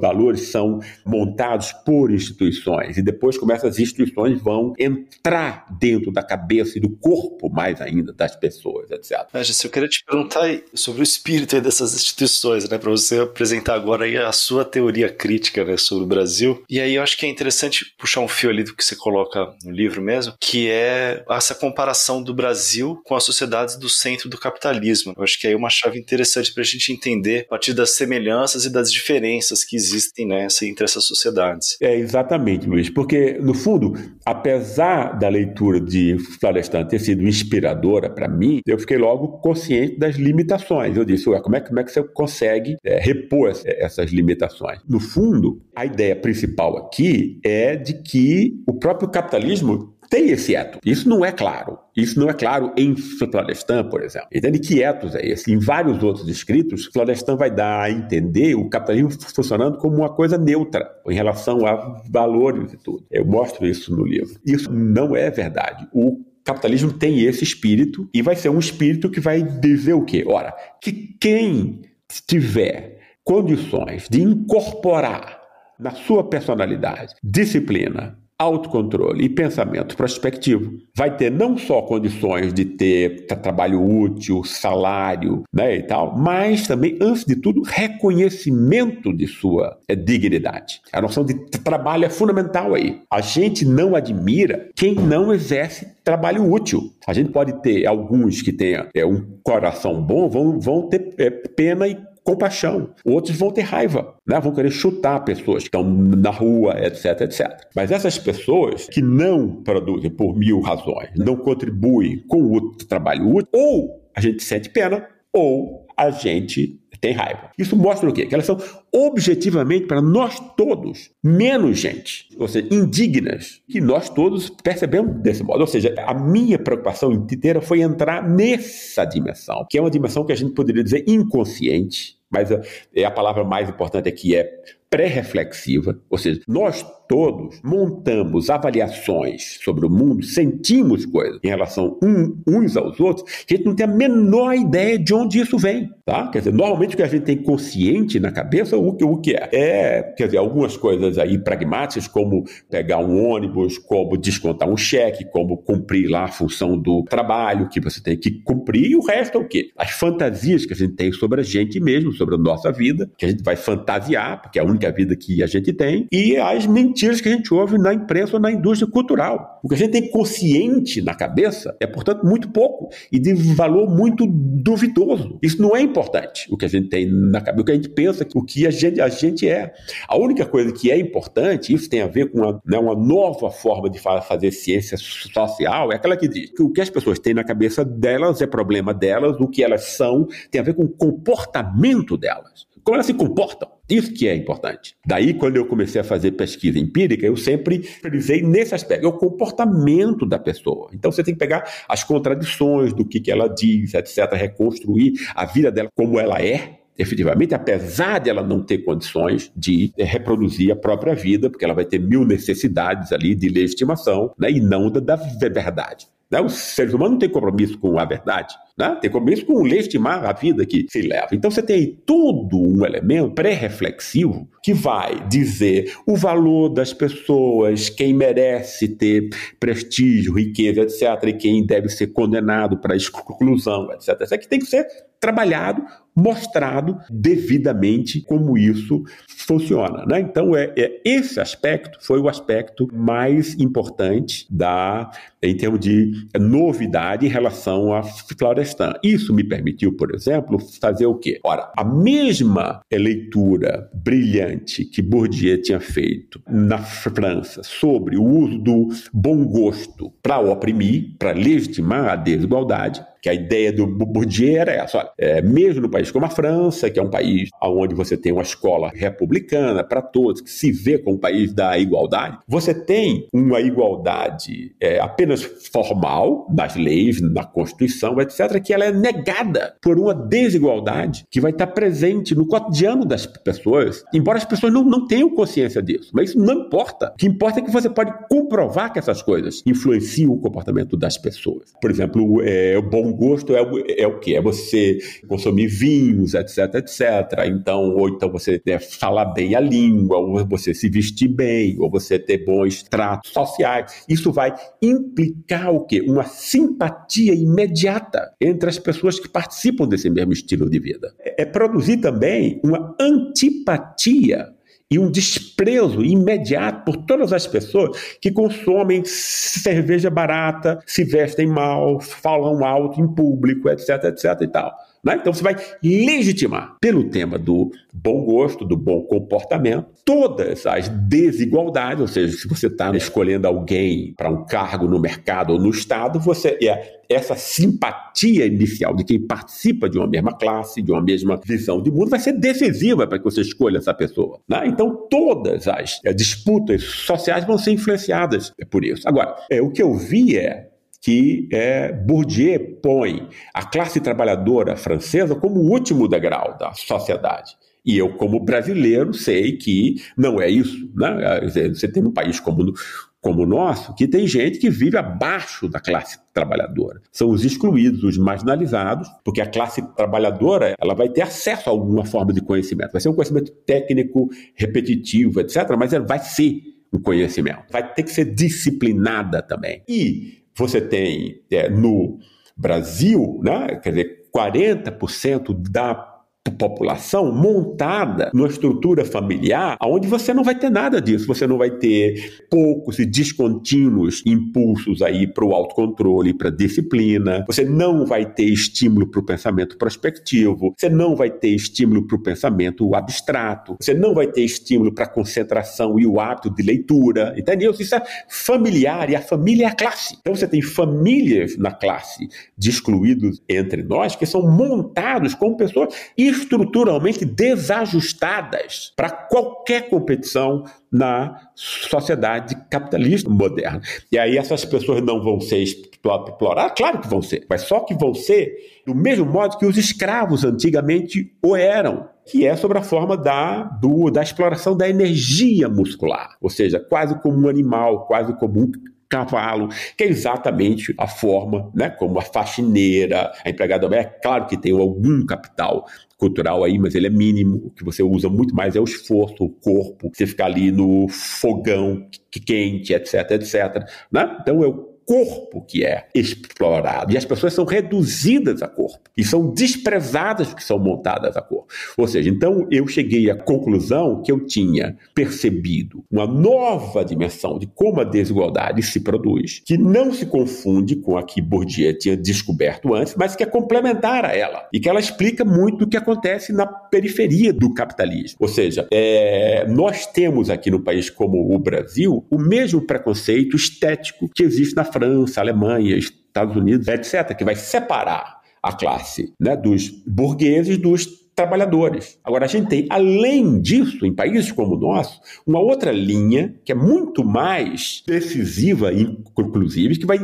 valores são montados por instituições. E depois como essas instituições vão entrar dentro da cabeça e do corpo mais ainda das pessoas, etc. Mas, eu queria te perguntar sobre o espírito dessas instituições, né, para você apresentar agora aí a sua teoria crítica né, sobre o Brasil. E aí eu acho que é interessante puxar um fio ali do que você coloca no livro mesmo, que é essa comparação do Brasil com as sociedades do centro do capitalismo. Eu acho que é uma chave interessante para a gente entender a partir das semelhanças e das diferenças que existem nessa né, entre essas sociedades. É exatamente, Luiz, porque no fundo, apesar da leitura de Florestan ter sido inspirada inspiradora para mim, eu fiquei logo consciente das limitações. Eu disse, ué, como é, como é que você consegue é, repor essas limitações? No fundo, a ideia principal aqui é de que o próprio capitalismo tem esse eto. Isso não é claro. Isso não é claro em Florestan, por exemplo. Entende que etos é esse? Em vários outros escritos, Florestan vai dar a entender o capitalismo funcionando como uma coisa neutra em relação a valores e tudo. Eu mostro isso no livro. Isso não é verdade. O capitalismo tem esse espírito e vai ser um espírito que vai dizer o quê? Ora, que quem tiver condições de incorporar na sua personalidade disciplina, autocontrole e pensamento prospectivo, vai ter não só condições de ter trabalho útil, salário, né, e tal, mas também, antes de tudo, reconhecimento de sua é, dignidade. A noção de trabalho é fundamental aí. A gente não admira quem não exerce trabalho útil. A gente pode ter alguns que tenham é, um coração bom, vão, vão ter é, pena e compaixão. Outros vão ter raiva, né? vão querer chutar pessoas que estão na rua, etc, etc. Mas essas pessoas que não produzem por mil razões, não contribuem com o trabalho útil, ou a gente sente pena, ou a gente tem raiva. Isso mostra o quê? Que elas são objetivamente para nós todos menos gente, ou seja, indignas, que nós todos percebemos desse modo. Ou seja, a minha preocupação inteira foi entrar nessa dimensão, que é uma dimensão que a gente poderia dizer inconsciente, mas a, é a palavra mais importante aqui é pré-reflexiva, ou seja, nós todos montamos avaliações sobre o mundo, sentimos coisas em relação um, uns aos outros, a gente não tem a menor ideia de onde isso vem, tá? Quer dizer, normalmente o que a gente tem consciente na cabeça, o o que é? É, quer dizer, algumas coisas aí pragmáticas, como pegar um ônibus, como descontar um cheque, como cumprir lá a função do trabalho que você tem que cumprir, e o resto é o quê? As fantasias que a gente tem sobre a gente mesmo, sobre a nossa vida, que a gente vai fantasiar, porque é a única vida que a gente tem, e as mentiras mentiras que a gente ouve na imprensa ou na indústria cultural. O que a gente tem consciente na cabeça é, portanto, muito pouco e de valor muito duvidoso. Isso não é importante, o que a gente tem na cabeça, o que a gente pensa, o que a gente, a gente é. A única coisa que é importante, isso tem a ver com uma, né, uma nova forma de fazer ciência social, é aquela que diz que o que as pessoas têm na cabeça delas é problema delas, o que elas são tem a ver com o comportamento delas como elas se comportam. Isso que é importante. Daí, quando eu comecei a fazer pesquisa empírica, eu sempre frisei nesse aspecto, é o comportamento da pessoa. Então, você tem que pegar as contradições do que, que ela diz, etc., reconstruir a vida dela como ela é, efetivamente, apesar de ela não ter condições de reproduzir a própria vida, porque ela vai ter mil necessidades ali de legitimação, né, e não da, da verdade. Né? Os seres humanos não têm compromisso com a verdade, né? tem compromisso com legitimar a vida que se leva. Então você tem aí todo um elemento pré-reflexivo que vai dizer o valor das pessoas, quem merece ter prestígio, riqueza, etc., e quem deve ser condenado para exclusão, etc. Isso aqui tem que ser trabalhado, mostrado devidamente como isso funciona. Né? Então, é, é, esse aspecto foi o aspecto mais importante da, em termos de novidade em relação à Florestan. Isso me permitiu, por exemplo, fazer o quê? Ora, a mesma leitura brilhante que Bourdieu tinha feito na França sobre o uso do bom gosto para oprimir, para legitimar a desigualdade, que a ideia do Bourdieu era essa. Olha, é, mesmo no país como a França, que é um país onde você tem uma escola republicana para todos, que se vê como um país da igualdade, você tem uma igualdade é, apenas formal, nas leis, na Constituição, etc., que ela é negada por uma desigualdade que vai estar presente no cotidiano das pessoas, embora as pessoas não, não tenham consciência disso. Mas isso não importa. O que importa é que você pode comprovar que essas coisas influenciam o comportamento das pessoas. Por exemplo, é, o bom gosto é, é o que? É você consumir vinhos, etc, etc. Então, ou então você né, falar bem a língua, ou você se vestir bem, ou você ter bons tratos sociais. Isso vai implicar o quê? Uma simpatia imediata entre as pessoas que participam desse mesmo estilo de vida. É produzir também uma antipatia e um desprezo imediato por todas as pessoas que consomem cerveja barata, se vestem mal, falam alto em público, etc, etc e tal. Né? Então você vai legitimar, pelo tema do bom gosto, do bom comportamento, todas as desigualdades, ou seja, se você está escolhendo alguém para um cargo no mercado ou no Estado, você é essa simpatia inicial de quem participa de uma mesma classe, de uma mesma visão de mundo, vai ser decisiva para que você escolha essa pessoa. Né? Então, todas as é, disputas sociais vão ser influenciadas por isso. Agora, é, o que eu vi é que é, Bourdieu põe a classe trabalhadora francesa como o último degrau da sociedade. E eu, como brasileiro, sei que não é isso. Né? Você tem um país como, como o nosso que tem gente que vive abaixo da classe trabalhadora. São os excluídos, os marginalizados, porque a classe trabalhadora ela vai ter acesso a alguma forma de conhecimento. Vai ser um conhecimento técnico, repetitivo, etc., mas ela vai ser um conhecimento. Vai ter que ser disciplinada também. E você tem é, no Brasil, né, quer dizer, 40% da população montada numa estrutura familiar onde você não vai ter nada disso, você não vai ter poucos e descontínuos impulsos aí para o autocontrole, para disciplina, você não vai ter estímulo para o pensamento prospectivo, você não vai ter estímulo para o pensamento abstrato, você não vai ter estímulo para a concentração e o hábito de leitura, entendeu? Isso é familiar e a família é a classe. Então você tem famílias na classe de excluídos entre nós que são montados como pessoas estruturalmente desajustadas para qualquer competição na sociedade capitalista moderna. E aí essas pessoas não vão ser exploradas? Claro que vão ser, mas só que vão ser do mesmo modo que os escravos antigamente o eram que é sobre a forma da, do, da exploração da energia muscular, ou seja, quase como um animal, quase como um cavalo, que é exatamente a forma, né, como a faxineira, a empregada doméstica, é claro que tem algum capital cultural aí, mas ele é mínimo, o que você usa muito mais é o esforço, o corpo, você ficar ali no fogão quente, etc, etc, né? Então eu corpo que é explorado. E as pessoas são reduzidas a corpo. E são desprezadas porque são montadas a corpo. Ou seja, então eu cheguei à conclusão que eu tinha percebido uma nova dimensão de como a desigualdade se produz, que não se confunde com a que Bourdieu tinha descoberto antes, mas que é complementar a ela. E que ela explica muito o que acontece na periferia do capitalismo. Ou seja, é, nós temos aqui no país como o Brasil o mesmo preconceito estético que existe na França França, Alemanha, Estados Unidos, etc., que vai separar a classe né, dos burgueses dos trabalhadores. Agora, a gente tem, além disso, em países como o nosso, uma outra linha que é muito mais decisiva, inclusive, que vai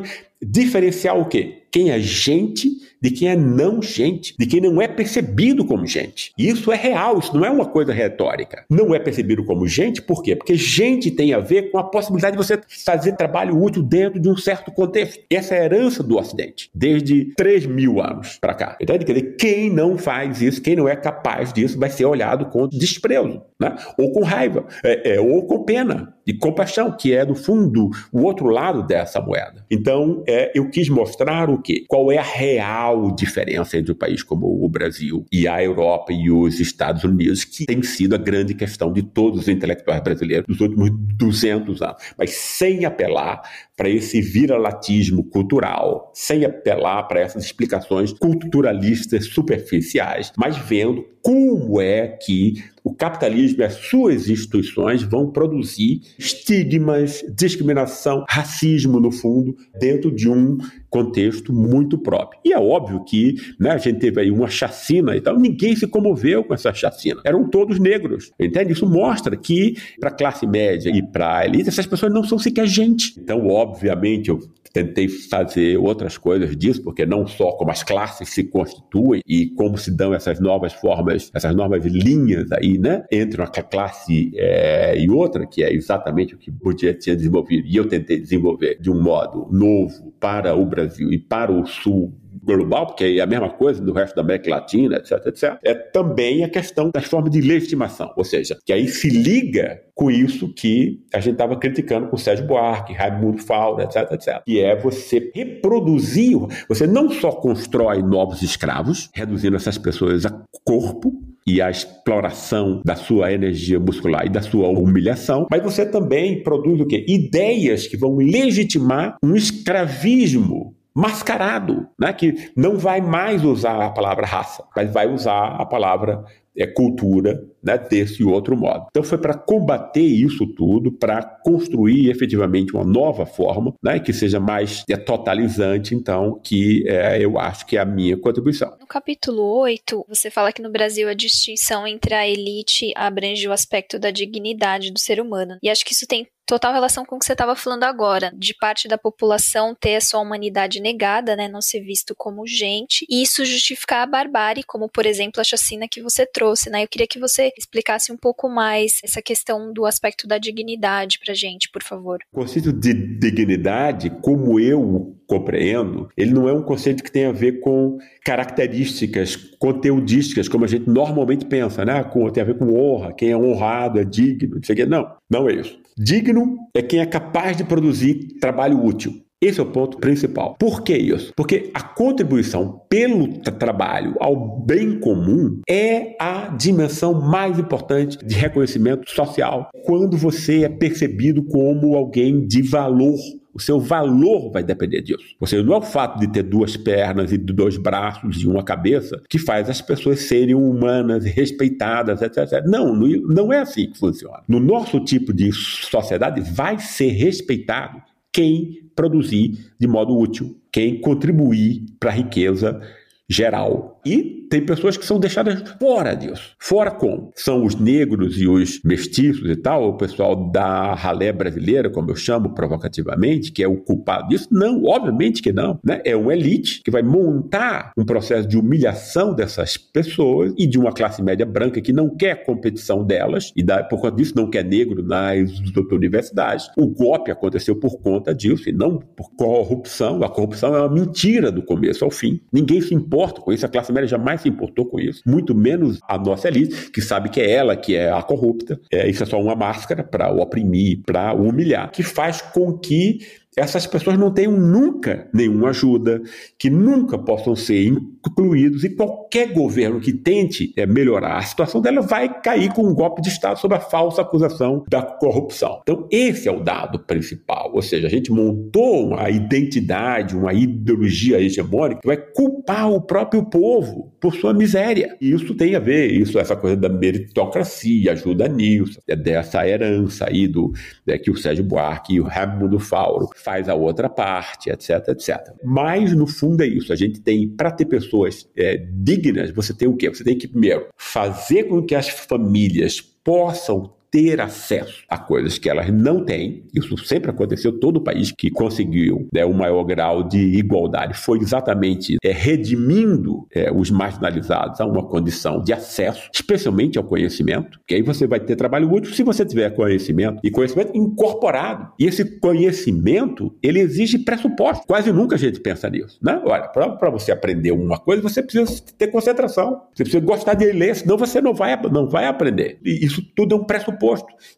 diferenciar o quê? Quem é gente de quem é não gente, de quem não é percebido como gente. Isso é real, isso não é uma coisa retórica. Não é percebido como gente, por quê? Porque gente tem a ver com a possibilidade de você fazer trabalho útil dentro de um certo contexto. Essa é a herança do Ocidente, desde 3 mil anos para cá. Entende? Quer dizer, quem não faz isso, quem não é capaz disso, vai ser olhado com desprezo, né? ou com raiva, é, é, ou com pena e compaixão, que é, no fundo, o outro lado dessa moeda. Então, é, eu quis mostrar o quê? Qual é a real diferença entre um país como o Brasil e a Europa e os Estados Unidos, que tem sido a grande questão de todos os intelectuais brasileiros dos últimos 200 anos, mas sem apelar para esse viralatismo cultural, sem apelar para essas explicações culturalistas superficiais, mas vendo como é que o capitalismo e as suas instituições vão produzir estigmas, discriminação, racismo, no fundo, dentro de um contexto muito próprio. E é óbvio que né, a gente teve aí uma chacina e tal, ninguém se comoveu com essa chacina. Eram todos negros, entende? Isso mostra que para a classe média e para a elite, essas pessoas não são sequer gente. Então, obviamente, eu tentei fazer outras coisas disso, porque não só como as classes se constituem e como se dão essas novas formas, essas novas linhas aí, né, entre uma classe é, e outra, que é exatamente o que Bourdieu tinha desenvolvido, e eu tentei desenvolver de um modo novo para o Brasil e para o Sul global, porque é a mesma coisa do resto da América Latina, etc, etc, é também a questão das formas de legitimação, ou seja, que aí se liga com isso que a gente estava criticando com Sérgio Buarque, Raimundo Faura, etc, etc, que é você reproduzir, você não só constrói novos escravos, reduzindo essas pessoas a corpo, e a exploração da sua energia muscular e da sua humilhação, mas você também produz o quê? Ideias que vão legitimar um escravismo mascarado, né? que não vai mais usar a palavra raça, mas vai usar a palavra é, cultura né, desse outro modo. Então foi para combater isso tudo, para construir efetivamente uma nova forma né, que seja mais é, totalizante, então, que é, eu acho que é a minha contribuição. No capítulo 8, você fala que no Brasil a distinção entre a elite abrange o aspecto da dignidade do ser humano. E acho que isso tem total relação com o que você estava falando agora, de parte da população ter a sua humanidade negada, né, não ser visto como gente, e isso justificar a barbárie, como por exemplo a chacina que você trouxe, né? Eu queria que você explicasse um pouco mais essa questão do aspecto da dignidade pra gente, por favor. O conceito de dignidade, como eu compreendo, ele não é um conceito que tem a ver com características conteudísticas, como a gente normalmente pensa, né? Com, tem a ver com honra, quem é honrado é digno, não sei o quê. Não, não é isso. Digno é quem é capaz de produzir trabalho útil. Esse é o ponto principal. Por que isso? Porque a contribuição pelo trabalho ao bem comum é a dimensão mais importante de reconhecimento social. Quando você é percebido como alguém de valor o seu valor vai depender disso. Seja, não é o fato de ter duas pernas e dois braços e uma cabeça que faz as pessoas serem humanas, respeitadas, etc. Não, não é assim que funciona. No nosso tipo de sociedade, vai ser respeitado quem produzir de modo útil, quem contribuir para a riqueza geral. E tem pessoas que são deixadas fora disso. Fora como? São os negros e os mestiços e tal, o pessoal da ralé brasileira, como eu chamo provocativamente, que é o culpado disso? Não, obviamente que não. Né? É uma elite que vai montar um processo de humilhação dessas pessoas e de uma classe média branca que não quer competição delas e por conta disso não quer negro nas universidades. O golpe aconteceu por conta disso e não por corrupção. A corrupção é uma mentira do começo ao fim. Ninguém se importa com isso, a classe média jamais se importou com isso, muito menos a nossa elite, que sabe que é ela que é a corrupta. É, isso é só uma máscara para o oprimir, para humilhar, que faz com que essas pessoas não tenham nunca nenhuma ajuda, que nunca possam ser incluídos e qualquer governo que tente é, melhorar a situação dela vai cair com um golpe de Estado sob a falsa acusação da corrupção. Então, esse é o dado principal, ou seja, a gente montou uma identidade, uma ideologia hegemônica que vai culpar o próprio povo por sua miséria. E isso tem a ver, isso essa coisa da meritocracia ajuda nisso, é dessa herança aí do é, que o Sérgio Buarque e o Raimundo Fauro faz a outra parte, etc, etc. Mas, no fundo, é isso. A gente tem, para ter pessoas é, dignas, você tem o quê? Você tem que, primeiro, fazer com que as famílias possam ter acesso a coisas que elas não têm. Isso sempre aconteceu, todo país que conseguiu né, o maior grau de igualdade foi exatamente é, redimindo é, os marginalizados a uma condição de acesso, especialmente ao conhecimento, que aí você vai ter trabalho útil se você tiver conhecimento e conhecimento incorporado. E esse conhecimento, ele exige pressuposto. Quase nunca a gente pensa nisso. Né? Olha, para você aprender uma coisa, você precisa ter concentração. Você precisa gostar de ler, senão você não vai, não vai aprender. E isso tudo é um pressuposto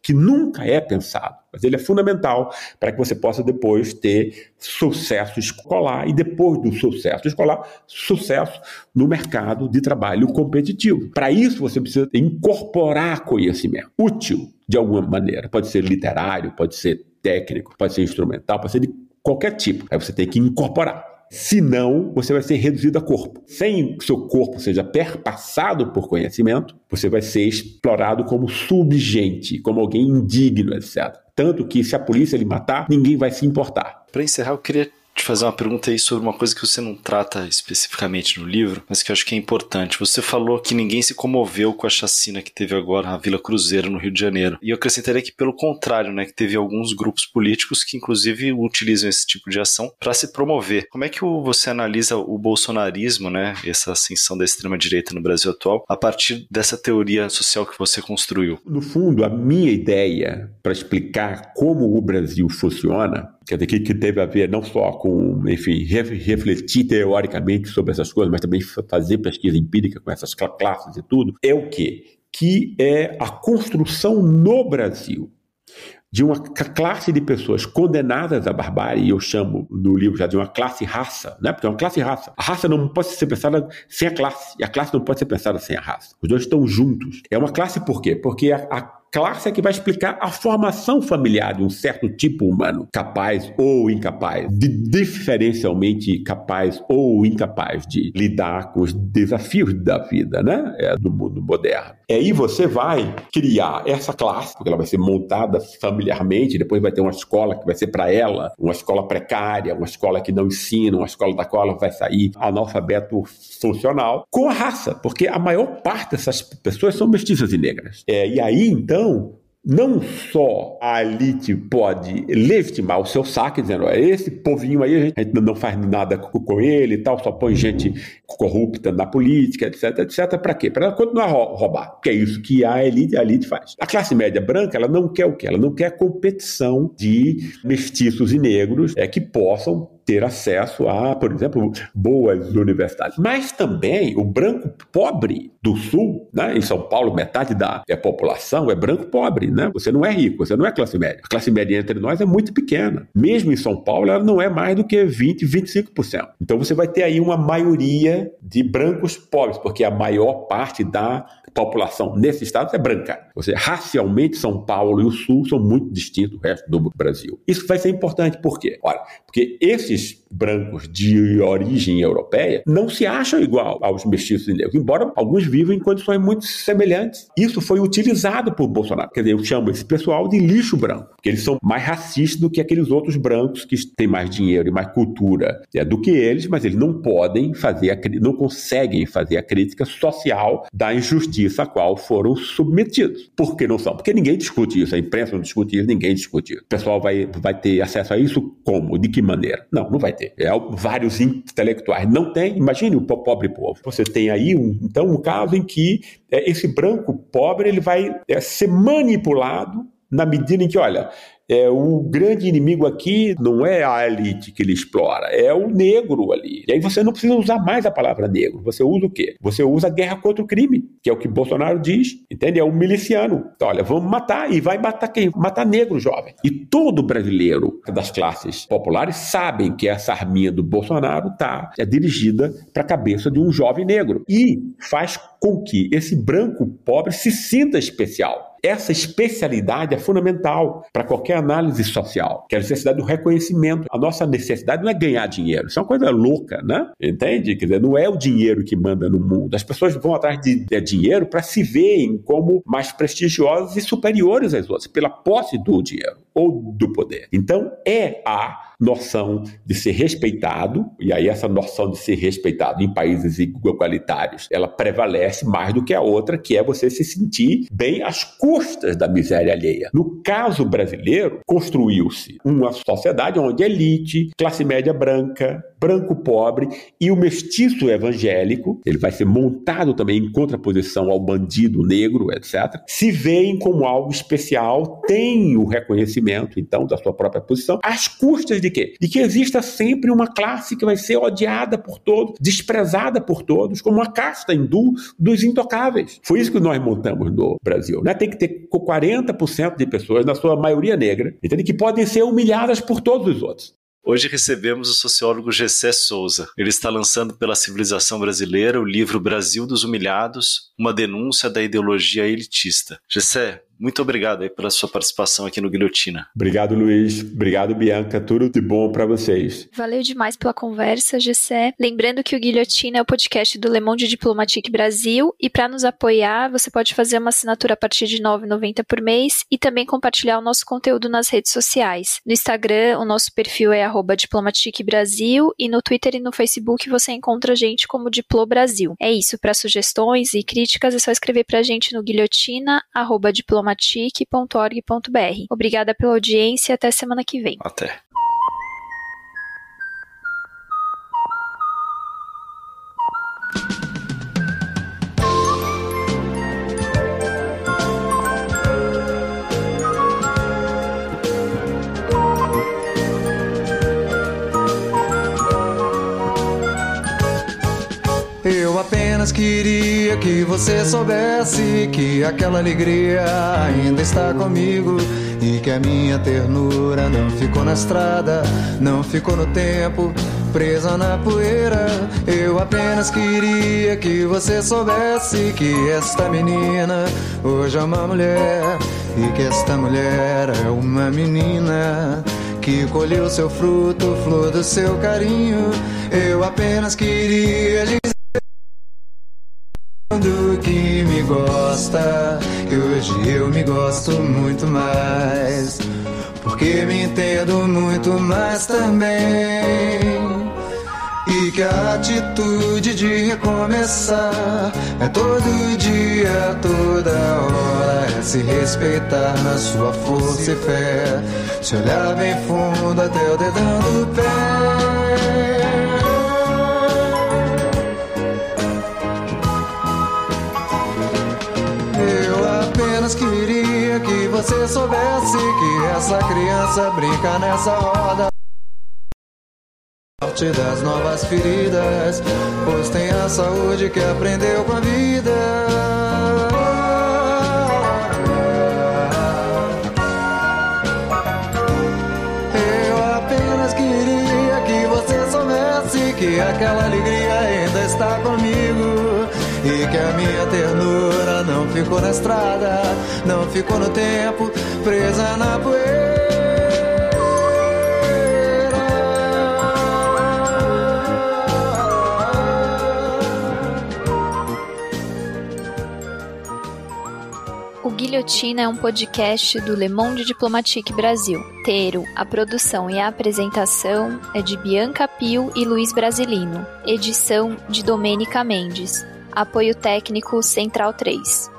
que nunca é pensado, mas ele é fundamental para que você possa depois ter sucesso escolar e depois do sucesso escolar, sucesso no mercado de trabalho competitivo. Para isso você precisa incorporar conhecimento útil de alguma maneira, pode ser literário, pode ser técnico, pode ser instrumental, pode ser de qualquer tipo. Aí você tem que incorporar. Senão, você vai ser reduzido a corpo. Sem que seu corpo seja perpassado por conhecimento, você vai ser explorado como subgente, como alguém indigno, etc. Tanto que se a polícia lhe matar, ninguém vai se importar. Para encerrar, eu queria te fazer uma pergunta aí sobre uma coisa que você não trata especificamente no livro, mas que eu acho que é importante. Você falou que ninguém se comoveu com a chacina que teve agora na Vila Cruzeiro, no Rio de Janeiro. E eu acrescentaria que, pelo contrário, né, que teve alguns grupos políticos que, inclusive, utilizam esse tipo de ação para se promover. Como é que você analisa o bolsonarismo, né, essa ascensão da extrema-direita no Brasil atual, a partir dessa teoria social que você construiu? No fundo, a minha ideia para explicar como o Brasil funciona quer dizer, que, que teve a ver não só com, enfim, refletir teoricamente sobre essas coisas, mas também fazer pesquisa empírica com essas classes e tudo, é o quê? Que é a construção no Brasil de uma classe de pessoas condenadas à barbárie, e eu chamo no livro já de uma classe raça, né? porque é uma classe raça. A raça não pode ser pensada sem a classe, e a classe não pode ser pensada sem a raça. Os dois estão juntos. É uma classe por quê? Porque a, a classe é que vai explicar a formação familiar de um certo tipo humano, capaz ou incapaz, de, diferencialmente capaz ou incapaz de lidar com os desafios da vida, né? É, do mundo moderno. E aí você vai criar essa classe, porque ela vai ser montada familiarmente, depois vai ter uma escola que vai ser para ela, uma escola precária, uma escola que não ensina, uma escola da qual ela vai sair analfabeto funcional, com a raça, porque a maior parte dessas pessoas são mestiças e negras. É, e aí, então, então, não só a elite pode legitimar o seu saque, dizendo, esse povinho aí, a gente não faz nada com ele e tal, só põe gente corrupta na política, etc, etc. Para quê? Para continuar a roubar. Porque é isso que a elite, a elite faz. A classe média branca, ela não quer o quê? Ela não quer competição de mestiços e negros é, que possam ter acesso a, por exemplo, boas universidades. Mas também o branco pobre do Sul, né, em São Paulo, metade da população é branco pobre, né? Você não é rico, você não é classe média. A classe média entre nós é muito pequena. Mesmo em São Paulo, ela não é mais do que 20, 25%. Então você vai ter aí uma maioria de brancos pobres, porque a maior parte da população nesse estado é branca. Ou seja, racialmente São Paulo e o Sul são muito distintos do resto do Brasil. Isso vai ser importante por quê? Olha, porque esses brancos de origem europeia não se acham igual aos mestiços negros, embora alguns vivam em condições muito semelhantes. Isso foi utilizado por Bolsonaro. Quer dizer, eu chamo esse pessoal de lixo branco, porque eles são mais racistas do que aqueles outros brancos que têm mais dinheiro e mais cultura é, do que eles, mas eles não podem fazer, a, não conseguem fazer a crítica social da injustiça a qual foram submetidos. Por que não são? Porque ninguém discute isso, a imprensa não discute isso, ninguém discute isso. O pessoal vai, vai ter acesso a isso como? De que maneira? Não, não vai ter. É, vários intelectuais não tem. Imagine o pobre povo. Você tem aí, um, então, um caso em que é, esse branco pobre ele vai é, ser manipulado na medida em que, olha, é, o grande inimigo aqui não é a elite que ele explora, é o negro ali. E aí você não precisa usar mais a palavra negro. Você usa o quê? Você usa a guerra contra o crime, que é o que Bolsonaro diz, entende? É o miliciano. Então, olha, vamos matar. E vai matar quem? Matar negro jovem. E todo brasileiro das classes populares sabem que essa arminha do Bolsonaro tá, é dirigida para a cabeça de um jovem negro. E faz com que esse branco pobre se sinta especial. Essa especialidade é fundamental para qualquer análise social, que é a necessidade do reconhecimento. A nossa necessidade não é ganhar dinheiro, isso é uma coisa louca, né? Entende? Quer dizer, não é o dinheiro que manda no mundo. As pessoas vão atrás de, de dinheiro para se verem como mais prestigiosas e superiores às outras, pela posse do dinheiro ou do poder. Então, é a noção de ser respeitado, e aí essa noção de ser respeitado em países igualitários, ela prevalece mais do que a outra, que é você se sentir bem às custas da miséria alheia. No caso brasileiro, construiu-se uma sociedade onde elite, classe média branca, branco pobre e o mestiço evangélico, ele vai ser montado também em contraposição ao bandido negro, etc., se veem como algo especial, tem o reconhecimento, então, da sua própria posição, às custas de quê? De que exista sempre uma classe que vai ser odiada por todos, desprezada por todos, como uma casta hindu dos intocáveis. Foi isso que nós montamos no Brasil. Né? Tem que ter 40% de pessoas, na sua maioria negra, entende? que podem ser humilhadas por todos os outros. Hoje recebemos o sociólogo Gessé Souza. Ele está lançando pela civilização brasileira o livro Brasil dos Humilhados, uma denúncia da ideologia elitista. Gessé, muito obrigado aí pela sua participação aqui no Guilhotina. Obrigado, Luiz. Obrigado, Bianca. Tudo de bom para vocês. Valeu demais pela conversa, Gessé. Lembrando que o Guilhotina é o podcast do Le Monde Diplomatique Brasil e para nos apoiar, você pode fazer uma assinatura a partir de R$ 9,90 por mês e também compartilhar o nosso conteúdo nas redes sociais. No Instagram, o nosso perfil é Diplomatique Brasil e no Twitter e no Facebook você encontra a gente como Diplo Brasil. É isso, para sugestões e críticas é só escrever para a gente no guilhotina@diplomatique diplomatic.org.br. Obrigada pela audiência e até semana que vem. Até. Apenas queria que você soubesse que aquela alegria ainda está comigo e que a minha ternura não ficou na estrada, não ficou no tempo, presa na poeira. Eu apenas queria que você soubesse que esta menina hoje é uma mulher e que esta mulher é uma menina que colheu seu fruto, flor do seu carinho. Eu apenas queria dizer que me gosta, e hoje eu me gosto muito mais, porque me entendo muito mais também. E que a atitude de recomeçar é todo dia, toda hora, é se respeitar na sua força e fé, se olhar bem fundo até o dedão do pé. Você soubesse que essa criança brinca nessa roda. sorte das novas feridas, pois tem a saúde que aprendeu com a vida. Ficou na estrada, não ficou no tempo, presa na poeira. Guilhotina é um podcast do Le Monde Diplomatique Brasil. Teiro, a produção e a apresentação é de Bianca Pio e Luiz Brasilino. Edição de Domênica Mendes. Apoio técnico Central 3.